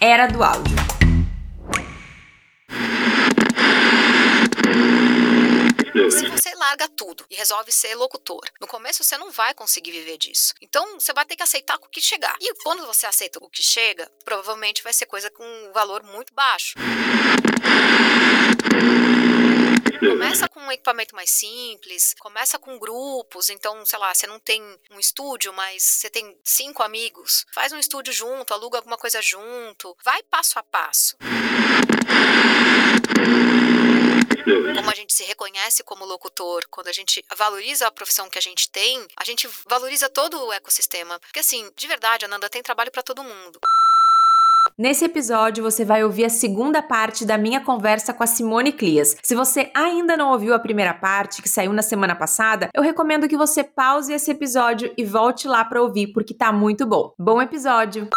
Era do áudio. Se você larga tudo e resolve ser locutor, no começo você não vai conseguir viver disso. Então você vai ter que aceitar o que chegar. E quando você aceita o que chega, provavelmente vai ser coisa com um valor muito baixo. Começa com um equipamento mais simples, começa com grupos, então, sei lá, você não tem um estúdio, mas você tem cinco amigos, faz um estúdio junto, aluga alguma coisa junto, vai passo a passo. Como a gente se reconhece como locutor, quando a gente valoriza a profissão que a gente tem, a gente valoriza todo o ecossistema. Porque assim, de verdade, Ananda, tem trabalho para todo mundo. Nesse episódio, você vai ouvir a segunda parte da minha conversa com a Simone Clias. Se você ainda não ouviu a primeira parte, que saiu na semana passada, eu recomendo que você pause esse episódio e volte lá para ouvir, porque tá muito bom. Bom episódio!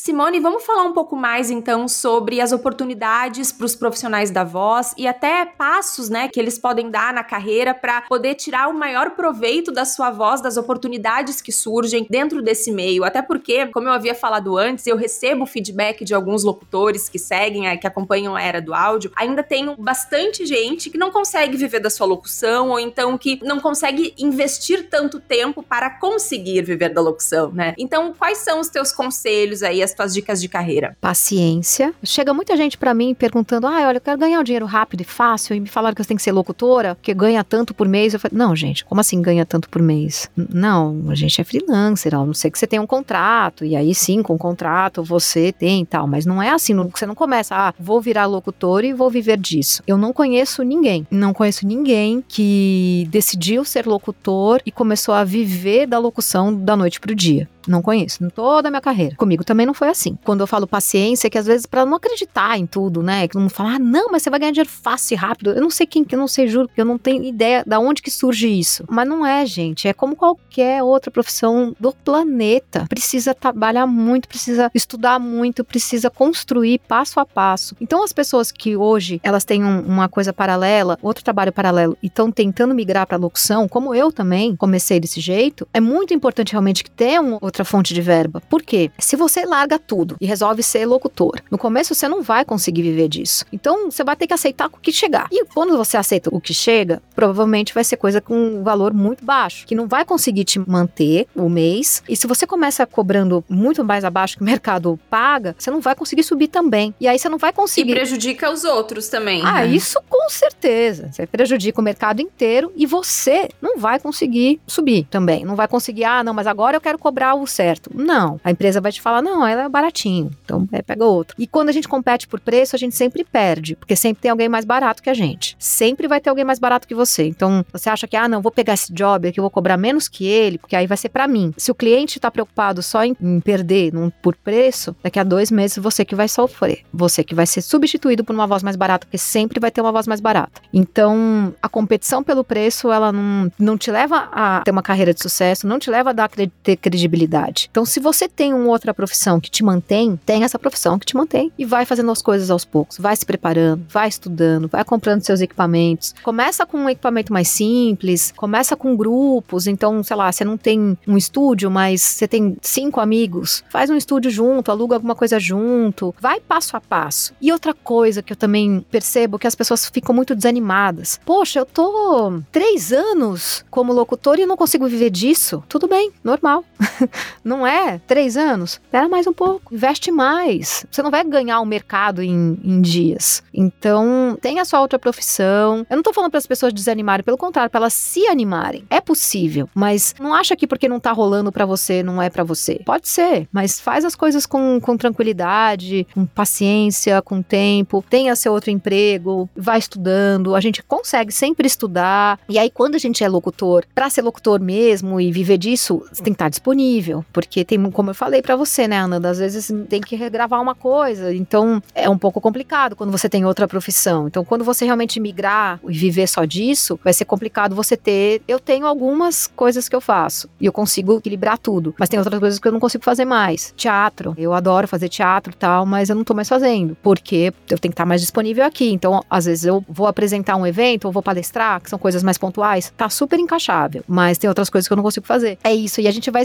Simone, vamos falar um pouco mais então sobre as oportunidades para os profissionais da voz e até passos, né, que eles podem dar na carreira para poder tirar o maior proveito da sua voz, das oportunidades que surgem dentro desse meio. Até porque, como eu havia falado antes, eu recebo feedback de alguns locutores que seguem, que acompanham a era do áudio. Ainda tem bastante gente que não consegue viver da sua locução ou então que não consegue investir tanto tempo para conseguir viver da locução, né? Então, quais são os teus conselhos aí? As tuas dicas de carreira? Paciência. Chega muita gente para mim perguntando: ah, olha, eu quero ganhar um dinheiro rápido e fácil, e me falaram que eu tenho que ser locutora, que ganha tanto por mês. Eu falei: não, gente, como assim ganha tanto por mês? Não, a gente é freelancer, a não ser que você tenha um contrato, e aí sim, com o contrato você tem e tal, mas não é assim, você não começa, ah, vou virar locutor e vou viver disso. Eu não conheço ninguém, não conheço ninguém que decidiu ser locutor e começou a viver da locução da noite pro dia. Não conheço, em toda a minha carreira. Comigo também não foi assim. Quando eu falo paciência, é que às vezes para não acreditar em tudo, né? Que não falar, ah, não, mas você vai ganhar dinheiro fácil e rápido. Eu não sei quem, eu não sei, juro, que eu não tenho ideia da onde que surge isso. Mas não é, gente. É como qualquer outra profissão do planeta. Precisa trabalhar muito, precisa estudar muito, precisa construir passo a passo. Então as pessoas que hoje elas têm um, uma coisa paralela, outro trabalho paralelo e estão tentando migrar para locução, como eu também comecei desse jeito, é muito importante realmente que tenha um outra fonte de verba. Por quê? Se você larga tudo e resolve ser locutor, no começo você não vai conseguir viver disso. Então você vai ter que aceitar o que chegar. E quando você aceita o que chega, provavelmente vai ser coisa com um valor muito baixo, que não vai conseguir te manter o mês. E se você começa cobrando muito mais abaixo que o mercado paga, você não vai conseguir subir também. E aí você não vai conseguir. E prejudica os outros também. Ah, né? isso com certeza. Você prejudica o mercado inteiro e você não vai conseguir subir também. Não vai conseguir, ah, não, mas agora eu quero cobrar o certo. Não. A empresa vai te falar, não, ela é baratinho. Então, é, pega outro. E quando a gente compete por preço, a gente sempre perde, porque sempre tem alguém mais barato que a gente. Sempre vai ter alguém mais barato que você. Então, você acha que, ah, não, vou pegar esse job aqui, vou cobrar menos que ele, porque aí vai ser para mim. Se o cliente tá preocupado só em, em perder num, por preço, daqui a dois meses você que vai sofrer. Você que vai ser substituído por uma voz mais barata, porque sempre vai ter uma voz mais barata. Então, a competição pelo preço, ela não, não te leva a ter uma carreira de sucesso, não te leva a dar, ter credibilidade então, se você tem uma outra profissão que te mantém, tem essa profissão que te mantém e vai fazendo as coisas aos poucos, vai se preparando, vai estudando, vai comprando seus equipamentos. Começa com um equipamento mais simples, começa com grupos, então, sei lá, você não tem um estúdio, mas você tem cinco amigos, faz um estúdio junto, aluga alguma coisa junto, vai passo a passo. E outra coisa que eu também percebo que as pessoas ficam muito desanimadas. Poxa, eu tô três anos como locutor e não consigo viver disso. Tudo bem, normal. Não é? Três anos? Espera mais um pouco, investe mais. Você não vai ganhar o mercado em, em dias. Então, tenha sua outra profissão. Eu não tô falando para as pessoas desanimarem, pelo contrário, para elas se animarem. É possível, mas não acha que porque não tá rolando para você, não é para você. Pode ser, mas faz as coisas com, com tranquilidade, com paciência, com tempo. Tenha seu outro emprego, vai estudando. A gente consegue sempre estudar. E aí, quando a gente é locutor, para ser locutor mesmo e viver disso, tem que estar disponível, porque tem, como eu falei para você, né, Ana, às vezes tem que regravar uma coisa, então é um pouco complicado quando você tem outra profissão. Então, quando você realmente migrar e viver só disso, vai ser complicado você ter. Eu tenho algumas coisas que eu faço e eu consigo equilibrar tudo, mas tem outras coisas que eu não consigo fazer mais. Teatro, eu adoro fazer teatro e tal, mas eu não tô mais fazendo, porque eu tenho que estar mais disponível aqui. Então, às vezes eu vou apresentar um evento ou vou palestrar, que são coisas mais pontuais, tá super encaixável, mas tem outras coisas que eu não consigo fazer. É isso, e a gente vai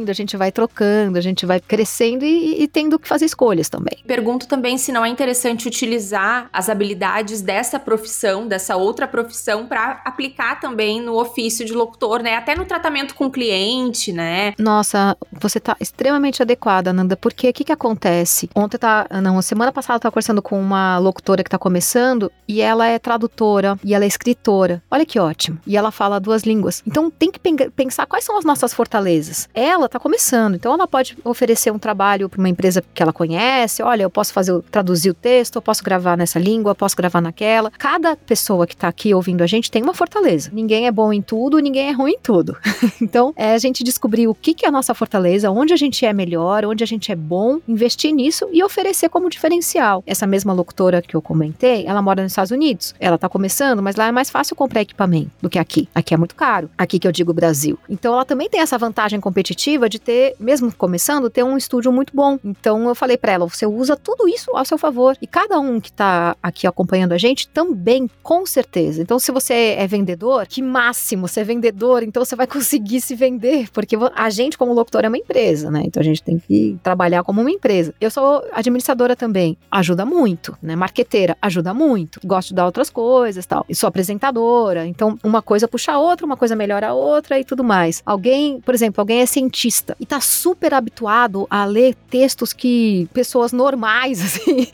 escolhendo, a gente vai trocando, a gente vai crescendo e, e tendo que fazer escolhas também. Pergunto também se não é interessante utilizar as habilidades dessa profissão, dessa outra profissão, para aplicar também no ofício de locutor, né? Até no tratamento com o cliente, né? Nossa, você tá extremamente adequada, Nanda, porque o que que acontece? Ontem tá, não, semana passada eu tava conversando com uma locutora que tá começando e ela é tradutora e ela é escritora. Olha que ótimo. E ela fala duas línguas. Então tem que pensar quais são as nossas fortalezas. Ela tá começando, então ela pode oferecer um trabalho para uma empresa que ela conhece. Olha, eu posso fazer traduzir o texto, eu posso gravar nessa língua, eu posso gravar naquela. Cada pessoa que tá aqui ouvindo a gente tem uma fortaleza. Ninguém é bom em tudo, ninguém é ruim em tudo. então, é a gente descobrir o que, que é a nossa fortaleza, onde a gente é melhor, onde a gente é bom, investir nisso e oferecer como diferencial. Essa mesma locutora que eu comentei, ela mora nos Estados Unidos. Ela tá começando, mas lá é mais fácil comprar equipamento do que aqui. Aqui é muito caro. Aqui que eu digo Brasil. Então, ela também tem essa vantagem competitiva de ter, mesmo começando, ter um estúdio muito bom. Então, eu falei para ela, você usa tudo isso ao seu favor. E cada um que tá aqui acompanhando a gente também, com certeza. Então, se você é vendedor, que máximo, você é vendedor, então você vai conseguir se vender, porque a gente, como locutor, é uma empresa, né? Então a gente tem que trabalhar como uma empresa. Eu sou administradora também, ajuda muito, né? Marqueteira, ajuda muito. Gosto de dar outras coisas tal. E sou apresentadora, então uma coisa puxa a outra, uma coisa melhora a outra e tudo mais. Alguém, por exemplo, alguém é cientista e tá super habituado a ler textos que pessoas normais, assim.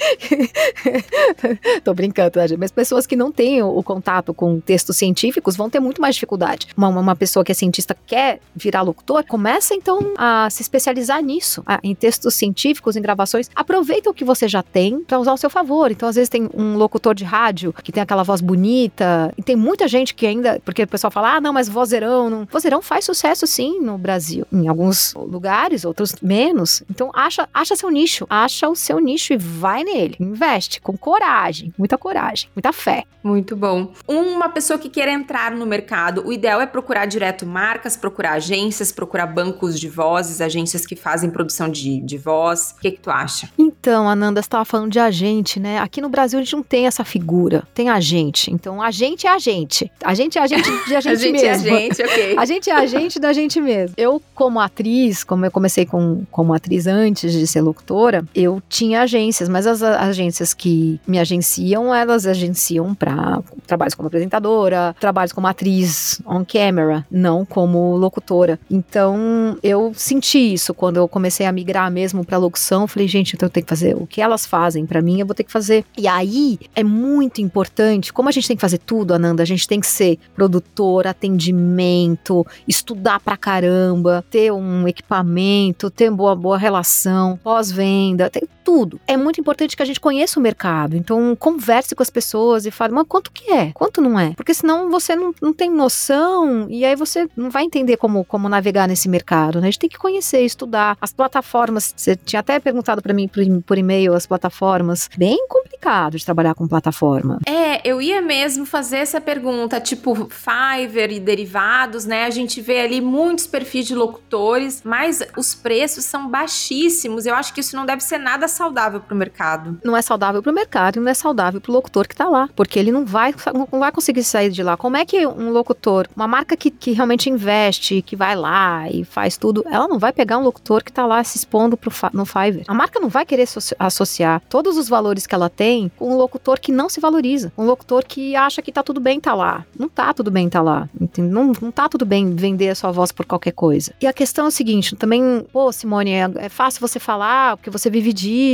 Tô brincando, tá, mas pessoas que não têm o, o, contato com textos científicos vão ter muito mais dificuldade. Uma, uma pessoa que é cientista quer virar locutor, começa então a se especializar nisso, a, em textos científicos, em gravações. Aproveita o que você já tem para usar ao seu favor. Então, às vezes, tem um locutor de rádio que tem aquela voz bonita, e tem muita gente que ainda, porque o pessoal fala, ah, não, mas vozeirão, não. Vozeirão faz sucesso sim no Brasil, em alguns lugares, outros menos. Então, acha, acha seu nicho, acha o seu nicho e vai nele. Investe com coragem, muita coragem, muita fé. Muito bom. Uma pessoa que queira entrar no mercado, o ideal é procurar direto marcas, procurar agências, procurar bancos de vozes, agências que fazem produção de, de voz. O que, que tu acha? Então, Ananda, você estava falando de agente, né? Aqui no Brasil a gente não tem essa figura, tem agente. Então, agente é agente. Agente é agente de a gente mesmo. a gente é agente, ok. A gente é agente da gente mesmo. Eu, como atriz, como eu comecei com, como atriz antes de ser locutora, eu tinha agências, mas as agências que me agenciam, elas agenciam para trabalhos como apresentadora, trabalhos como atriz on camera, não como locutora. Então, eu senti isso quando eu comecei a migrar mesmo para locução. Falei, gente, então eu tenho que fazer o que elas fazem para mim, eu vou ter que fazer. E aí é muito importante, como a gente tem que fazer tudo, Ananda, a gente tem que ser produtor, atendimento, estudar pra caramba, ter um equipamento, ter boa boa relação, pós-venda, tem tudo. É muito importante que a gente conheça o mercado. Então, converse com as pessoas e fale, mas quanto que é? Quanto não é? Porque senão você não, não tem noção e aí você não vai entender como, como navegar nesse mercado, né? A gente tem que conhecer, estudar. As plataformas, você tinha até perguntado para mim por, por e-mail as plataformas. Bem complicado de trabalhar com plataforma. É, eu ia mesmo fazer essa pergunta, tipo Fiverr e derivados, né? A gente vê ali muitos perfis de locutores, mas os preços são baixíssimos. Eu acho que isso não deve ser nada saudável para o mercado. Não é saudável para o mercado e não é saudável para o locutor que está lá, porque ele não vai, não vai conseguir sair de lá. Como é que um locutor, uma marca que, que realmente investe, que vai lá e faz tudo, ela não vai pegar um locutor que está lá se expondo pro, no Fiverr. A marca não vai querer associar todos os valores que ela tem com um locutor que não se valoriza, um locutor que acha que está tudo bem tá lá. Não tá tudo bem tá lá. Não, não tá tudo bem vender a sua voz por qualquer coisa. E a questão é o seguinte, também, pô, Simone, é, é fácil você falar porque você vive disso,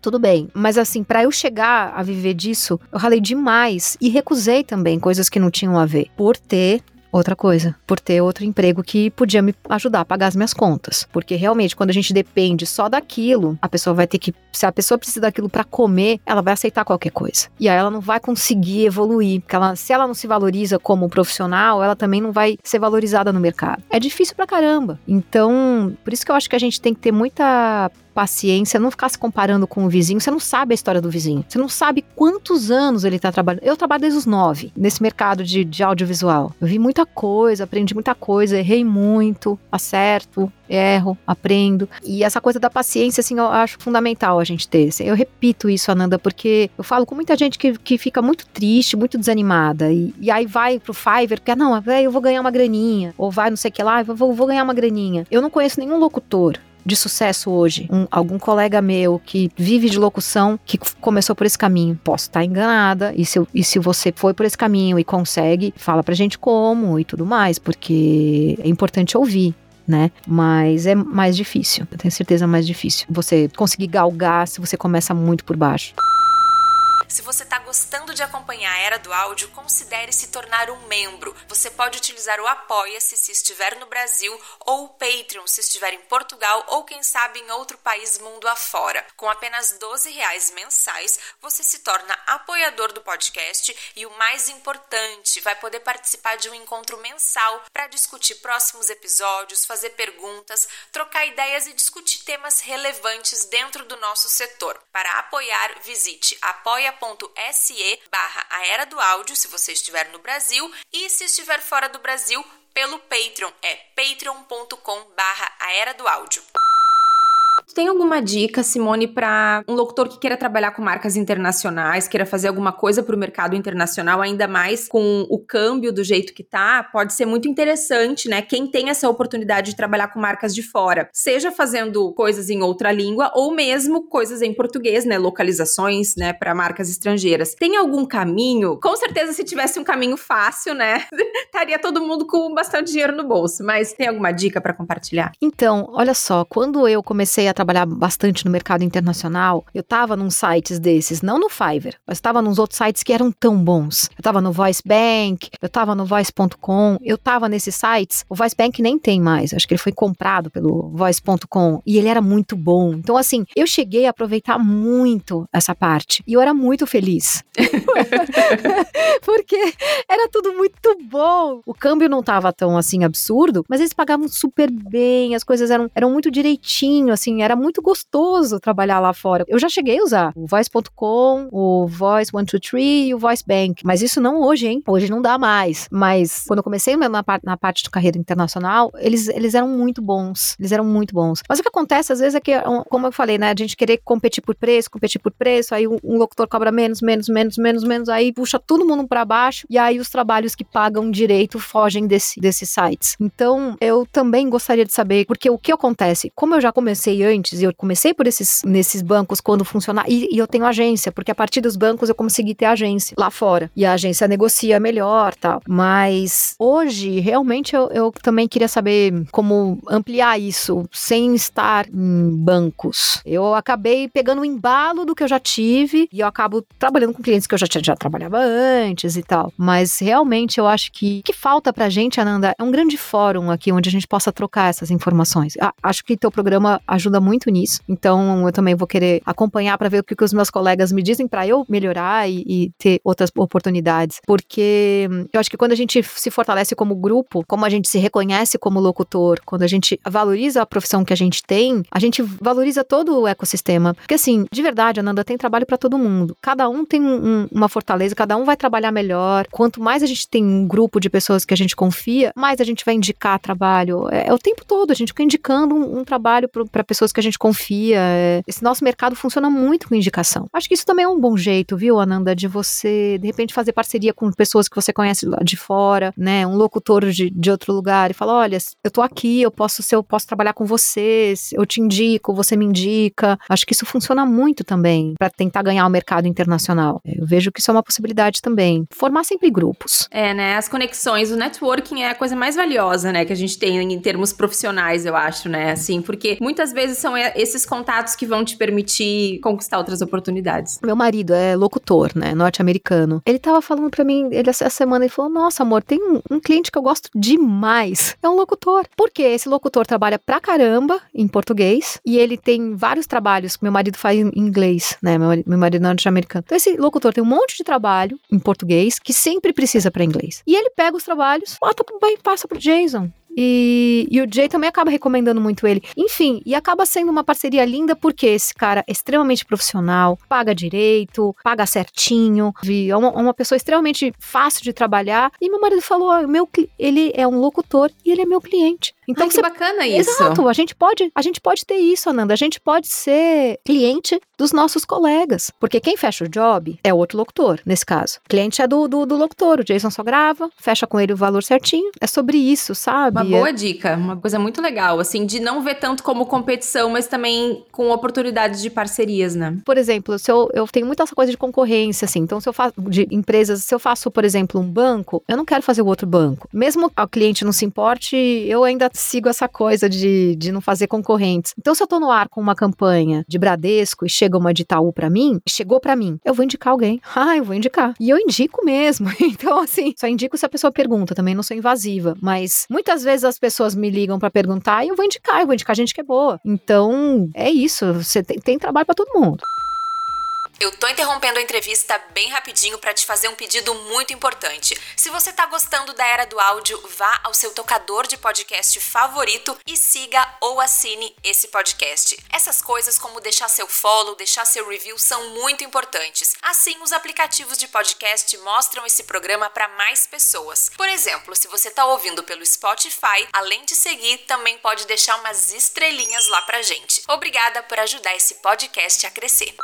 tudo bem. Mas assim, para eu chegar a viver disso, eu ralei demais e recusei também coisas que não tinham a ver. Por ter outra coisa, por ter outro emprego que podia me ajudar a pagar as minhas contas. Porque realmente, quando a gente depende só daquilo, a pessoa vai ter que. Se a pessoa precisa daquilo para comer, ela vai aceitar qualquer coisa. E aí ela não vai conseguir evoluir. Porque ela, se ela não se valoriza como profissional, ela também não vai ser valorizada no mercado. É difícil pra caramba. Então, por isso que eu acho que a gente tem que ter muita paciência, não ficar se comparando com o vizinho. Você não sabe a história do vizinho. Você não sabe quantos anos ele está trabalhando. Eu trabalho desde os nove nesse mercado de, de audiovisual. Eu vi muita coisa, aprendi muita coisa, errei muito, acerto, erro, aprendo. E essa coisa da paciência, assim, eu acho fundamental a gente ter. Eu repito isso, Ananda, porque eu falo com muita gente que, que fica muito triste, muito desanimada. E, e aí vai pro Fiverr, porque, ah, não, eu vou ganhar uma graninha. Ou vai não sei o que lá, vou, vou ganhar uma graninha. Eu não conheço nenhum locutor de sucesso hoje? Um, algum colega meu que vive de locução que começou por esse caminho? Posso estar enganada, e se, e se você foi por esse caminho e consegue, fala pra gente como e tudo mais, porque é importante ouvir né? Mas é mais difícil, eu tenho certeza mais difícil. Você conseguir galgar se você começa muito por baixo. Se você está gostando de acompanhar a Era do Áudio, considere se tornar um membro. Você pode utilizar o Apoia-se se estiver no Brasil ou o Patreon se estiver em Portugal ou quem sabe em outro país mundo afora. Com apenas 12 reais mensais, você se torna apoiador do podcast e o mais importante, vai poder participar de um encontro mensal para discutir próximos episódios, fazer perguntas, trocar ideias e discutir temas relevantes dentro do nosso setor. Para apoiar, visite apoia.com apoia.se barra a Era do Áudio, se você estiver no Brasil, e se estiver fora do Brasil, pelo Patreon, é patreon.com barra a Era do Áudio. Tem alguma dica, Simone, para um locutor que queira trabalhar com marcas internacionais, queira fazer alguma coisa para o mercado internacional, ainda mais com o câmbio do jeito que tá? Pode ser muito interessante, né? Quem tem essa oportunidade de trabalhar com marcas de fora, seja fazendo coisas em outra língua ou mesmo coisas em português, né? Localizações, né, para marcas estrangeiras. Tem algum caminho? Com certeza, se tivesse um caminho fácil, né, estaria todo mundo com bastante dinheiro no bolso. Mas tem alguma dica para compartilhar? Então, olha só, quando eu comecei a trabalhar bastante no mercado internacional, eu estava num sites desses, não no Fiverr, mas estava nos outros sites que eram tão bons. Eu estava no Voice Bank, eu estava no Voice.com, eu estava nesses sites. O Voice Bank nem tem mais, acho que ele foi comprado pelo Voice.com e ele era muito bom. Então, assim, eu cheguei a aproveitar muito essa parte e eu era muito feliz. Porque era tudo muito bom. O câmbio não estava tão assim absurdo, mas eles pagavam super bem, as coisas eram, eram muito direitinho, assim, era muito gostoso trabalhar lá fora. Eu já cheguei a usar o Voice.com, o Voice 123 e o Voice Bank, mas isso não hoje, hein? Hoje não dá mais. Mas quando eu comecei na, na parte de carreira internacional, eles, eles eram muito bons. Eles eram muito bons. Mas o que acontece às vezes é que, como eu falei, né, a gente querer competir por preço, competir por preço, aí um, um locutor cobra menos, menos, menos, menos, menos, aí puxa todo mundo para baixo e aí os trabalhos que pagam direito fogem desse, desses sites. Então, eu também gostaria de saber, porque o que acontece? Como eu já comecei antes, antes, e eu comecei por esses nesses bancos quando funcionar, e, e, eu tenho agência, porque a partir dos bancos eu consegui ter agência lá fora. E a agência negocia melhor tal. Mas hoje, realmente, eu, eu também queria saber como ampliar isso sem estar em bancos. Eu acabei pegando o embalo do que eu já tive e eu acabo trabalhando com clientes que eu já, já trabalhava antes e tal. Mas realmente eu acho que o que falta pra gente, Ananda, é um grande fórum aqui onde a gente possa trocar essas informações. acho que teu programa ajuda muito nisso. Então, eu também vou querer acompanhar para ver o que, que, os meus colegas me dizem para eu melhorar e, e, ter outras oportunidades. Porque eu acho que quando a gente se fortalece como grupo, como a gente se reconhece como locutor, quando a gente valoriza a profissão que a gente tem, a gente valoriza todo o ecossistema. Porque, assim, de verdade, Ananda, tem trabalho para todo mundo. Cada um tem um, uma fortaleza, cada um vai trabalhar melhor. Quanto mais a gente tem um grupo de pessoas que a gente confia, mais a gente vai indicar trabalho. É, é o tempo todo, a gente fica indicando um, um trabalho para pessoas que a gente confia. É, esse nosso mercado funciona muito com indicação. Acho que isso também é um bom jeito, viu, Ananda, de você, de repente, fazer parceria com pessoas que você conhece lá de fora, né? Um locutor de, de outro lugar e fala: olha, eu tô aqui, eu posso ser, eu posso trabalhar com você, eu te indico, você me indica. Acho que isso funciona muito também para tentar ganhar o mercado internacional. Eu vejo que isso é uma possibilidade também. Formar sempre grupos. É, né? As conexões, o networking é a coisa mais valiosa, né, que a gente tem em termos profissionais, eu acho, né? Assim, porque muitas vezes são esses contatos que vão te permitir conquistar outras oportunidades. Meu marido é locutor, né, norte-americano. Ele tava falando para mim, ele essa semana ele falou: "Nossa, amor, tem um, um cliente que eu gosto demais. É um locutor. Porque esse locutor trabalha pra caramba em português e ele tem vários trabalhos que meu marido faz em inglês, né? Meu, meu marido é norte-americano. Então esse locutor tem um monte de trabalho em português que sempre precisa para inglês. E ele pega os trabalhos, bota, passa pro Jason. E, e, o Jay também acaba recomendando muito ele. Enfim, e acaba sendo uma parceria linda porque esse cara é extremamente profissional, paga direito, paga certinho, é uma, uma pessoa extremamente fácil de trabalhar. E meu marido falou: meu, ele é um locutor e ele é meu cliente. Então, Ai, que você... bacana isso. Exato, a gente pode, a gente pode ter isso, Ananda. A gente pode ser cliente dos nossos colegas, porque quem fecha o job é o outro locutor, nesse caso. O cliente é do, do, do locutor, o Jason só grava, fecha com ele o valor certinho. É sobre isso, sabe? Uma boa dica, uma coisa muito legal, assim, de não ver tanto como competição, mas também com oportunidades de parcerias, né? Por exemplo, se eu, eu tenho muita essa coisa de concorrência, assim, então se eu faço de empresas, se eu faço, por exemplo, um banco, eu não quero fazer o outro banco. Mesmo o cliente não se importe, eu ainda sigo essa coisa de, de não fazer concorrentes. Então, se eu tô no ar com uma campanha de Bradesco e chega uma de Itaú para mim, chegou para mim, eu vou indicar alguém. Ah, eu vou indicar. E eu indico mesmo. Então, assim, só indico se a pessoa pergunta, também não sou invasiva. Mas muitas vezes as pessoas me ligam para perguntar e eu vou indicar, eu vou indicar gente que é boa. Então, é isso. Você tem, tem trabalho para todo mundo. Eu tô interrompendo a entrevista bem rapidinho para te fazer um pedido muito importante. Se você tá gostando da era do áudio, vá ao seu tocador de podcast favorito e siga ou assine esse podcast. Essas coisas como deixar seu follow, deixar seu review são muito importantes. Assim, os aplicativos de podcast mostram esse programa para mais pessoas. Por exemplo, se você tá ouvindo pelo Spotify, além de seguir, também pode deixar umas estrelinhas lá pra gente. Obrigada por ajudar esse podcast a crescer.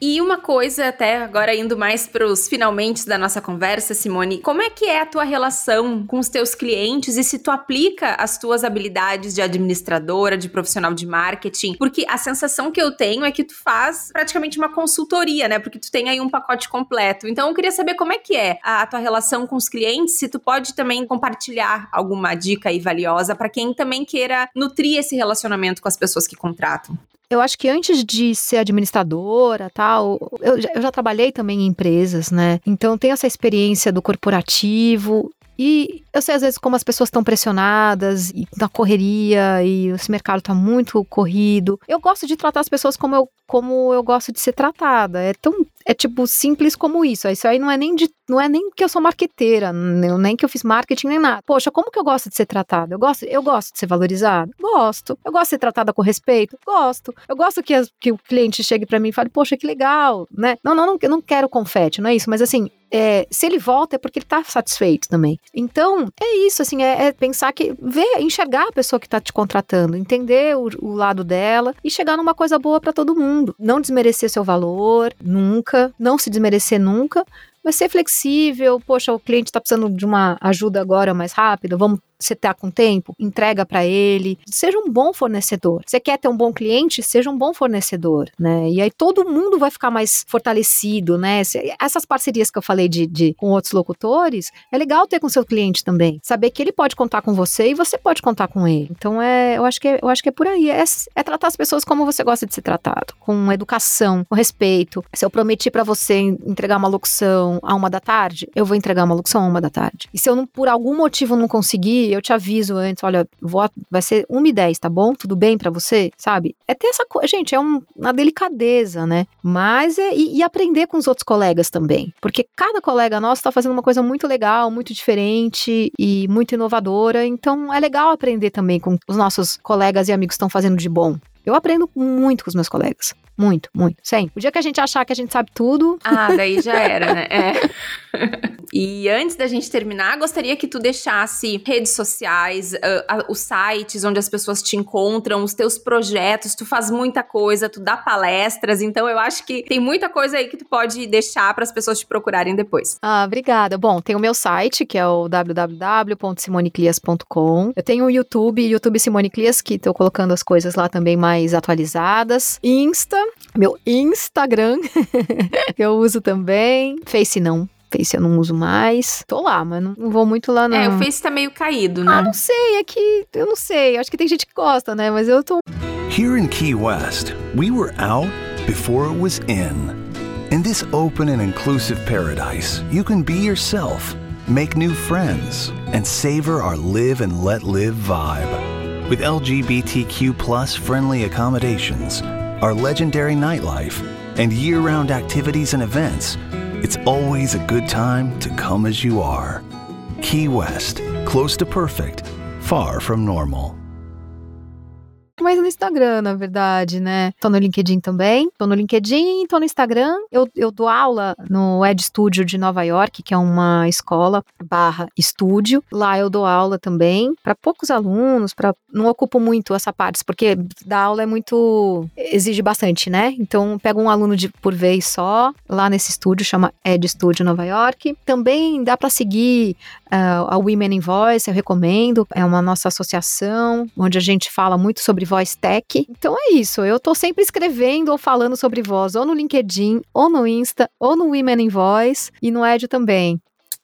E uma coisa, até agora indo mais para os finalmente da nossa conversa, Simone, como é que é a tua relação com os teus clientes e se tu aplica as tuas habilidades de administradora, de profissional de marketing? Porque a sensação que eu tenho é que tu faz praticamente uma consultoria, né? Porque tu tem aí um pacote completo. Então eu queria saber como é que é a tua relação com os clientes, se tu pode também compartilhar alguma dica aí valiosa para quem também queira nutrir esse relacionamento com as pessoas que contratam eu acho que antes de ser administradora, tal, eu, eu já trabalhei também em empresas, né? Então tenho essa experiência do corporativo e eu sei às vezes como as pessoas estão pressionadas e na correria e esse mercado está muito corrido. Eu gosto de tratar as pessoas como eu, como eu gosto de ser tratada. É tão é tipo simples como isso. Isso aí não é nem de, não é nem que eu sou marqueteira, nem que eu fiz marketing nem nada. Poxa, como que eu gosto de ser tratada? Eu gosto, eu gosto de ser valorizada? Gosto. Eu gosto de ser tratada com respeito? Gosto. Eu gosto que, as, que o cliente chegue para mim e fale: "Poxa, que legal", né? Não, não, não, eu não quero confete, não é isso, mas assim, é, se ele volta é porque ele tá satisfeito também. Então, é isso, assim, é, é pensar que, ver, enxergar a pessoa que tá te contratando, entender o, o lado dela e chegar numa coisa boa para todo mundo. Não desmerecer seu valor, nunca, não se desmerecer nunca, mas ser flexível, poxa, o cliente está precisando de uma ajuda agora mais rápida, vamos você está com tempo, entrega para ele. Seja um bom fornecedor. Você quer ter um bom cliente? Seja um bom fornecedor, né? E aí todo mundo vai ficar mais fortalecido, né? Essas parcerias que eu falei de, de com outros locutores, é legal ter com seu cliente também. Saber que ele pode contar com você e você pode contar com ele. Então é, eu acho que é, eu acho que é por aí. É, é tratar as pessoas como você gosta de ser tratado, com educação, com respeito. Se eu prometi para você entregar uma locução a uma da tarde, eu vou entregar uma locução a uma da tarde. E se eu não, por algum motivo não conseguir, eu te aviso antes, olha, vou, vai ser 1 e 10, tá bom? Tudo bem para você? Sabe? É ter essa coisa, gente, é um, uma delicadeza, né? Mas é, e, e, aprender com os outros colegas também. Porque cada colega nosso tá fazendo uma coisa muito legal, muito diferente e muito inovadora. Então é legal aprender também com os nossos colegas e amigos estão fazendo de bom. Eu aprendo muito com os meus colegas. Muito, muito. Sempre. O dia que a gente achar que a gente sabe tudo. Ah, daí já era, né? É. e antes da gente terminar, gostaria que tu deixasse redes sociais, uh, uh, os sites onde as pessoas te encontram, os teus projetos. Tu faz muita coisa, tu dá palestras, então eu acho que tem muita coisa aí que tu pode deixar para as pessoas te procurarem depois. Ah, obrigada. Bom, tem o meu site, que é o www.simoneclias.com. Eu tenho o YouTube, YouTube Simone Clias, que tô colocando as coisas lá também mais atualizadas. Insta, meu Instagram, eu uso também. Face não, Face eu não uso mais. Tô lá, mas não, vou muito lá não. É, o Face tá meio caído, né? Ah, não sei, é que eu não sei. Acho que tem gente que gosta, né? Mas eu tô. Here in Key West, we were out before it was in. In this open and inclusive paradise, you can be yourself, make new friends, and savor our live and let live vibe. With LGBTQ plus friendly accommodations, our legendary nightlife, and year round activities and events, it's always a good time to come as you are. Key West, close to perfect, far from normal. Mais no Instagram, na verdade, né? Tô no LinkedIn também. Tô no LinkedIn, tô no Instagram. Eu, eu dou aula no Ed Studio de Nova York, que é uma escola barra estúdio. Lá eu dou aula também para poucos alunos, para não ocupo muito essa parte, porque dar aula é muito exige bastante, né? Então pego um aluno de por vez só lá nesse estúdio chama Ed Studio Nova York. Também dá para seguir uh, a Women in Voice, eu recomendo. É uma nossa associação onde a gente fala muito sobre voz tech. Então é isso, eu tô sempre escrevendo ou falando sobre voz, ou no LinkedIn, ou no Insta, ou no Women in Voice e no Ed também.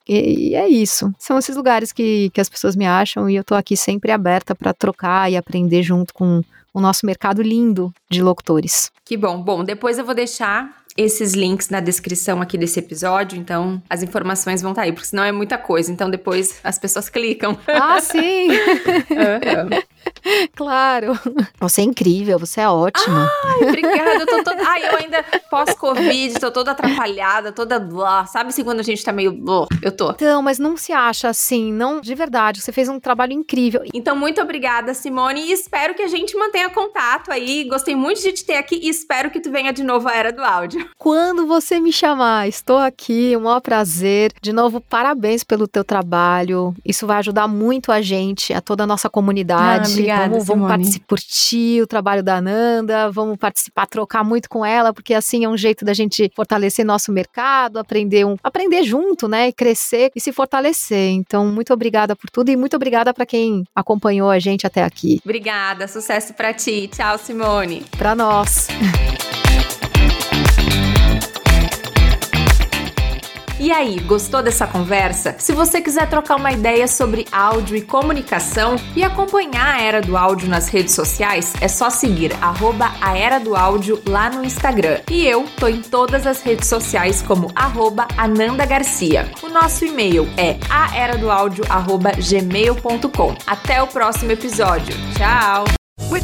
E, e, é isso. São esses lugares que, que as pessoas me acham e eu tô aqui sempre aberta para trocar e aprender junto com o nosso mercado lindo de locutores. Que bom. Bom, depois eu vou deixar esses links na descrição aqui desse episódio, então as informações vão estar tá aí, porque senão é muita coisa, então depois as pessoas clicam. Ah, sim! uhum. Claro. Você é incrível, você é ótima. Ai, obrigada. Eu tô toda... Ai, eu ainda pós-Covid, tô toda atrapalhada, toda blá. Sabe se quando a gente tá meio blá? Eu tô. Então, mas não se acha assim, não, de verdade. Você fez um trabalho incrível. Então, muito obrigada, Simone, e espero que a gente mantenha contato aí. Gostei muito de te ter aqui e espero que tu venha de novo à Era do Áudio. Quando você me chamar, estou aqui, um maior prazer. De novo, parabéns pelo teu trabalho. Isso vai ajudar muito a gente, a toda a nossa comunidade. Ah, obrigada, vamos, vamos participar, curtir o trabalho da Nanda, vamos participar, trocar muito com ela, porque assim é um jeito da gente fortalecer nosso mercado, aprender um, aprender junto, né, crescer e se fortalecer. Então, muito obrigada por tudo e muito obrigada para quem acompanhou a gente até aqui. Obrigada, sucesso para ti. Tchau, Simone. Para nós. E aí, gostou dessa conversa? Se você quiser trocar uma ideia sobre áudio e comunicação e acompanhar a Era do Áudio nas redes sociais, é só seguir arroba a Era do Áudio lá no Instagram. E eu tô em todas as redes sociais como arroba Ananda Garcia. O nosso e-mail é aeradoaudio.gmail.com. Até o próximo episódio. Tchau!